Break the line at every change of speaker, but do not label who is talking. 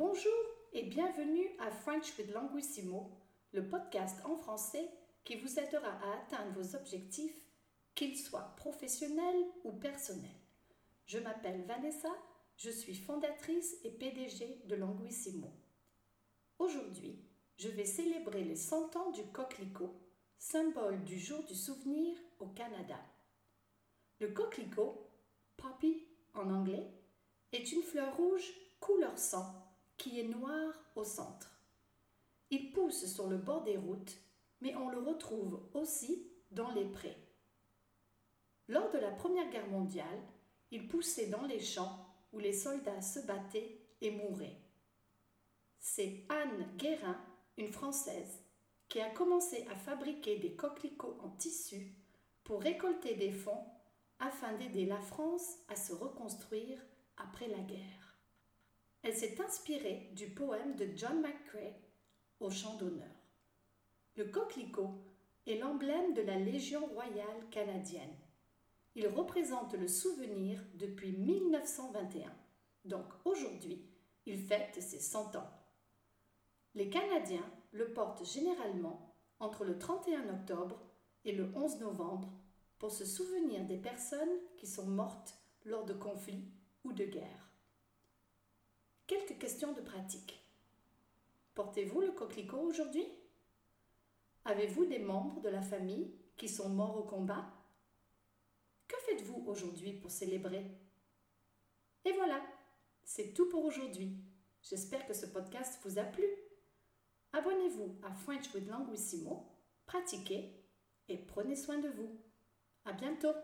Bonjour et bienvenue à French with Languissimo, le podcast en français qui vous aidera à atteindre vos objectifs, qu'ils soient professionnels ou personnels. Je m'appelle Vanessa, je suis fondatrice et PDG de Languissimo. Aujourd'hui, je vais célébrer les 100 ans du coquelicot, symbole du jour du souvenir au Canada. Le coquelicot, poppy en anglais, est une fleur rouge couleur sang qui est noire au centre. Il pousse sur le bord des routes, mais on le retrouve aussi dans les prés. Lors de la Première Guerre mondiale, il poussait dans les champs où les soldats se battaient et mouraient. C'est Anne Guérin, une Française, qui a commencé à fabriquer des coquelicots en tissu pour récolter des fonds afin d'aider la France à se reconstruire après la guerre. Elle s'est inspirée du poème de John McCrae au chant d'honneur. Le coquelicot est l'emblème de la Légion royale canadienne. Il représente le souvenir depuis 1921. Donc aujourd'hui, il fête ses 100 ans. Les Canadiens le portent généralement entre le 31 octobre et le 11 novembre pour se souvenir des personnes qui sont mortes lors de conflits ou de guerre. Quelques questions de pratique. Portez-vous le coquelicot aujourd'hui? Avez-vous des membres de la famille qui sont morts au combat? Que faites-vous aujourd'hui pour célébrer? Et voilà, c'est tout pour aujourd'hui. J'espère que ce podcast vous a plu. Abonnez-vous à French with Languissimo, pratiquez et prenez soin de vous. À bientôt